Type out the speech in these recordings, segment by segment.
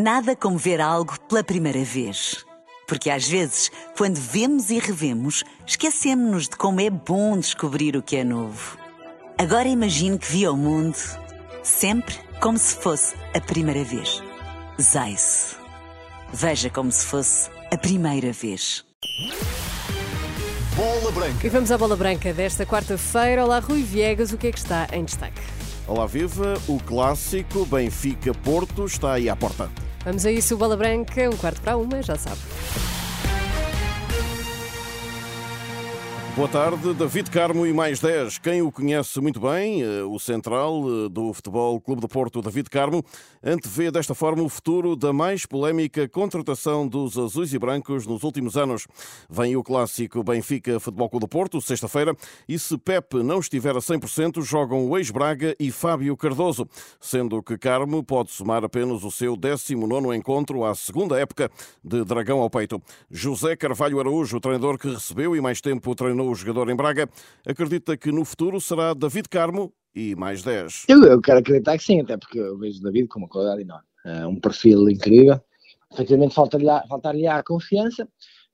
Nada como ver algo pela primeira vez. Porque às vezes, quando vemos e revemos, esquecemos-nos de como é bom descobrir o que é novo. Agora imagine que viu o mundo sempre como se fosse a primeira vez. Zais. Veja como se fosse a primeira vez. Bola Branca. E vamos à bola branca desta quarta-feira. Olá, Rui Viegas, o que é que está em destaque? Olá, viva. O clássico Benfica-Porto está aí à porta. Vamos a isso, bola branca, um quarto para uma, já sabe. Boa tarde, David Carmo e mais 10. Quem o conhece muito bem, eh, o central eh, do Futebol Clube do Porto, David Carmo, antevê desta forma o futuro da mais polémica contratação dos azuis e brancos nos últimos anos. Vem o clássico Benfica Futebol Clube do Porto, sexta-feira, e se Pep não estiver a 100%, jogam o ex-Braga e Fábio Cardoso, sendo que Carmo pode somar apenas o seu 19º encontro à segunda época de Dragão ao peito. José Carvalho Araújo, o treinador que recebeu e mais tempo treinou o jogador em Braga, acredita que no futuro será David Carmo e mais 10. Eu, eu quero acreditar que sim, até porque eu vejo o David com uma qualidade enorme. É um perfil incrível. Efetivamente, faltar-lhe faltar a confiança,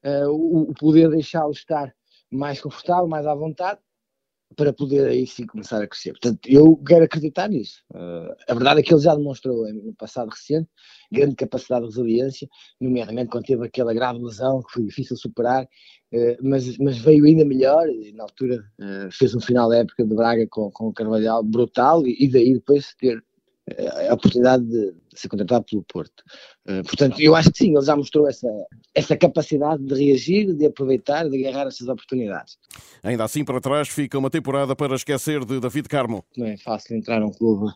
uh, o, o poder deixá-lo estar mais confortável, mais à vontade, para poder aí sim começar a crescer. Portanto, eu quero acreditar nisso. Uh, a verdade é que ele já demonstrou no passado recente grande capacidade de resiliência, nomeadamente quando teve aquela grave lesão que foi difícil superar, uh, mas, mas veio ainda melhor e na altura uh, fez um final da época de Braga com, com o Carvalhal brutal e, e daí depois ter a oportunidade de ser contratado pelo Porto. Uh, portanto, eu acho que sim, ele já mostrou essa, essa capacidade de reagir, de aproveitar, de agarrar essas oportunidades. Ainda assim, para trás fica uma temporada para esquecer de David Carmo. Não é fácil entrar num clube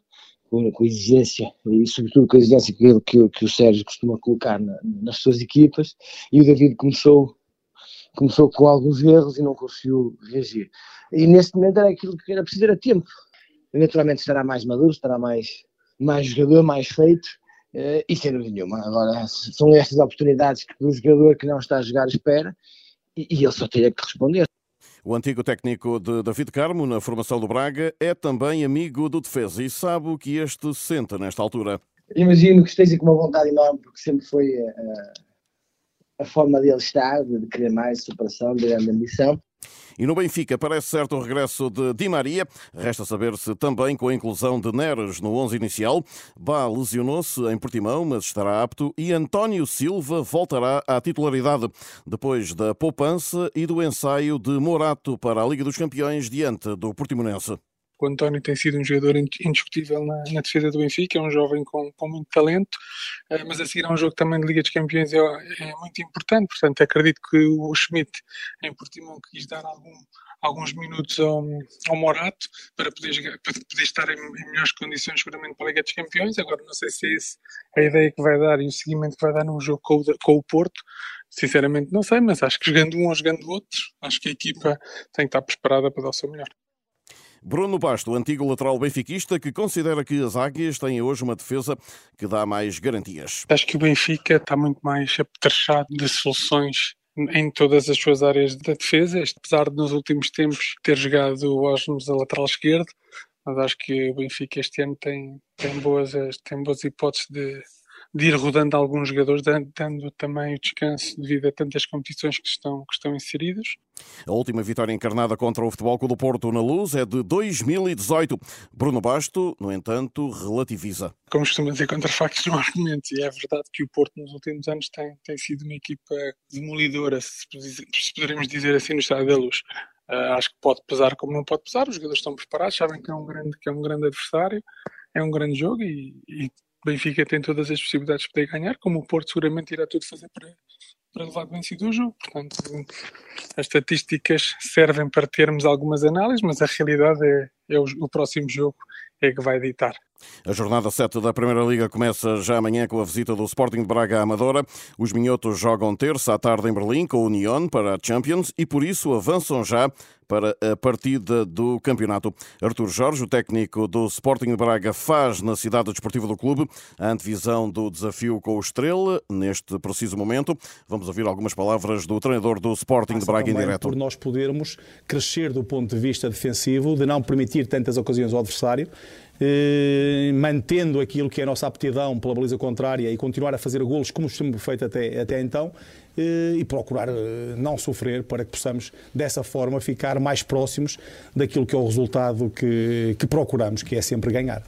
com, com exigência, e sobretudo com a exigência que, que, que o Sérgio costuma colocar na, nas suas equipas, e o David começou começou com alguns erros e não conseguiu reagir. E neste momento era aquilo que era preciso, era tempo. Naturalmente estará mais maduro, estará mais mais jogador, mais feito, uh, e sem dúvida nenhuma. Agora, são estas oportunidades que o jogador que não está a jogar espera, e, e ele só teria que responder. O antigo técnico de David Carmo, na formação do Braga, é também amigo do defesa e sabe o que este sente nesta altura. Imagino que esteja com uma vontade enorme, porque sempre foi a, eh, a forma dele estar, de querer mais superação, de grande ambição. E no Benfica parece certo o regresso de Di Maria. Resta saber se também com a inclusão de Neres no 11 inicial. Bá lesionou-se em Portimão, mas estará apto. E António Silva voltará à titularidade depois da poupança e do ensaio de Morato para a Liga dos Campeões diante do Portimonense. O António tem sido um jogador indiscutível na, na defesa do Benfica, é um jovem com, com muito talento, uh, mas a seguir a um jogo também de Liga dos Campeões é, é, muito importante, portanto acredito que o Schmidt em Portimão quis dar algum, alguns minutos ao, ao Morato para poder, para poder estar em, em, melhores condições seguramente para a Liga dos Campeões, agora não sei se é esse a ideia que vai dar e o seguimento que vai dar num jogo com o, com o Porto, sinceramente não sei, mas acho que jogando um ou jogando outro, acho que a equipa tem que estar preparada para dar o seu melhor. Bruno Basto, antigo lateral benfiquista, que considera que as Águias têm hoje uma defesa que dá mais garantias. Acho que o Benfica está muito mais apetrechado de soluções em todas as suas áreas da defesa, apesar de nos últimos tempos ter jogado o Osmos a lateral esquerdo, mas acho que o Benfica este ano tem, tem, boas, tem boas hipóteses de, de ir rodando alguns jogadores, dando também o descanso devido a tantas competições que estão, que estão inseridos. A última vitória encarnada contra o Futebol Clube do Porto na Luz é de 2018. Bruno Basto, no entanto, relativiza. Como costuma dizer, contra factos não argumentos. E é verdade que o Porto nos últimos anos tem, tem sido uma equipa demolidora, se, se poderemos dizer assim, no Estádio da Luz. Uh, acho que pode pesar como não pode pesar. Os jogadores estão preparados, sabem que é um grande, que é um grande adversário, é um grande jogo e, e Benfica tem todas as possibilidades de poder ganhar, como o Porto seguramente irá tudo fazer para, para levar vencido o jogo. Portanto, as estatísticas servem para termos algumas análises, mas a realidade é, é o, o próximo jogo é que vai ditar. A jornada 7 da Primeira Liga começa já amanhã com a visita do Sporting de Braga à Amadora. Os minhotos jogam terça à tarde em Berlim com o Union para a Champions e por isso avançam já para a partida do campeonato. Artur Jorge, o técnico do Sporting de Braga, faz na cidade desportiva do clube a antevisão do desafio com o Estrela neste preciso momento. Vamos ouvir algumas palavras do treinador do Sporting de Braga em direto. Por nós podermos crescer do ponto de vista defensivo, de não permitir tantas ocasiões ao adversário eh, mantendo aquilo que é a nossa aptidão pela baliza contrária e continuar a fazer golos como sempre feito até, até então eh, e procurar eh, não sofrer para que possamos, dessa forma, ficar mais próximos daquilo que é o resultado que, que procuramos, que é sempre ganhar.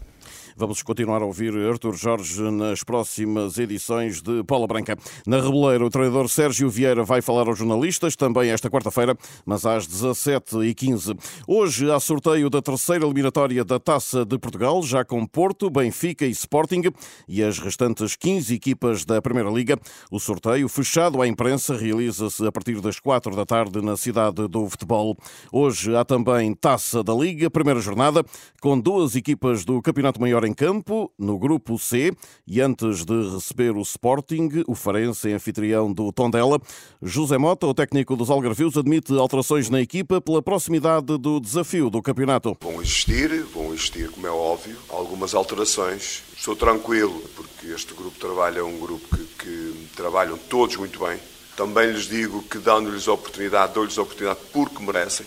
Vamos continuar a ouvir Artur Jorge nas próximas edições de Paula Branca. Na Reboleira, o treinador Sérgio Vieira vai falar aos jornalistas, também esta quarta-feira, mas às 17h15. Hoje há sorteio da terceira eliminatória da Taça de Portugal, já com Porto, Benfica e Sporting e as restantes 15 equipas da Primeira Liga. O sorteio, fechado à imprensa, realiza-se a partir das 4 da tarde na cidade do futebol. Hoje há também Taça da Liga, primeira jornada, com duas equipas do Campeonato Maior em campo, no grupo C, e antes de receber o Sporting, o Farense anfitrião do Tondela, José Mota, o técnico dos Algarvios, admite alterações na equipa pela proximidade do desafio do campeonato. Vão existir, vão existir, como é óbvio, algumas alterações. Estou tranquilo, porque este grupo trabalha é um grupo que, que trabalham todos muito bem. Também lhes digo que dando-lhes oportunidade, dou-lhes oportunidade porque merecem,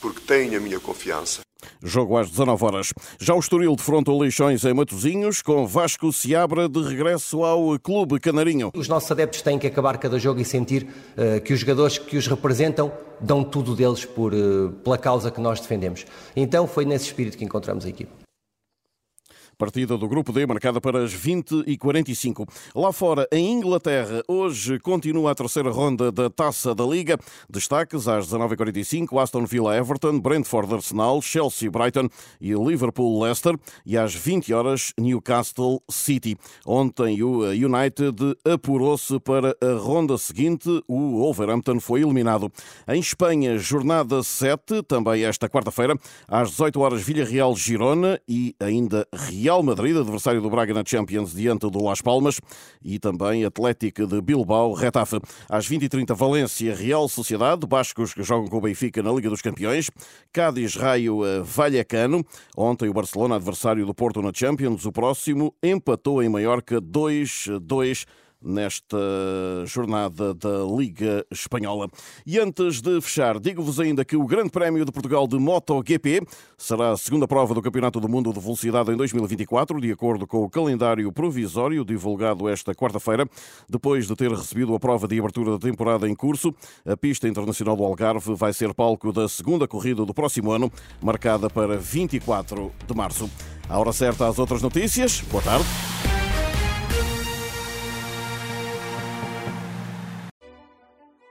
porque têm a minha confiança. Jogo às 19 horas. Já o Estoril defronta o Leixões em Matosinhos, com Vasco Seabra de regresso ao Clube Canarinho. Os nossos adeptos têm que acabar cada jogo e sentir uh, que os jogadores que os representam dão tudo deles por, uh, pela causa que nós defendemos. Então foi nesse espírito que encontramos a equipe. Partida do Grupo D marcada para as 20 e 45. Lá fora, em Inglaterra, hoje continua a terceira ronda da Taça da Liga. Destaques às 19h45, Aston Villa Everton, Brentford Arsenal, Chelsea Brighton e Liverpool Leicester. E às 20 horas, Newcastle City. Ontem o United apurou-se para a ronda seguinte. O Wolverhampton foi eliminado. Em Espanha, jornada 7, também esta quarta-feira, às 18 horas, Villarreal Girona e ainda Real Real Madrid, adversário do Braga na Champions, diante do Las Palmas, e também Atlético de Bilbao, Retafe. Às 20h30, Valência, Real Sociedade, Bascos que jogam com o Benfica na Liga dos Campeões, Cádiz, Raio, eh, Vallecano. Ontem o Barcelona, adversário do Porto na Champions, o próximo, empatou em Maiorca 2-2 nesta jornada da Liga Espanhola. E antes de fechar, digo-vos ainda que o Grande Prémio de Portugal de MotoGP será a segunda prova do Campeonato do Mundo de Velocidade em 2024, de acordo com o calendário provisório divulgado esta quarta-feira, depois de ter recebido a prova de abertura da temporada em curso. A pista internacional do Algarve vai ser palco da segunda corrida do próximo ano, marcada para 24 de março. A hora certa às outras notícias. Boa tarde.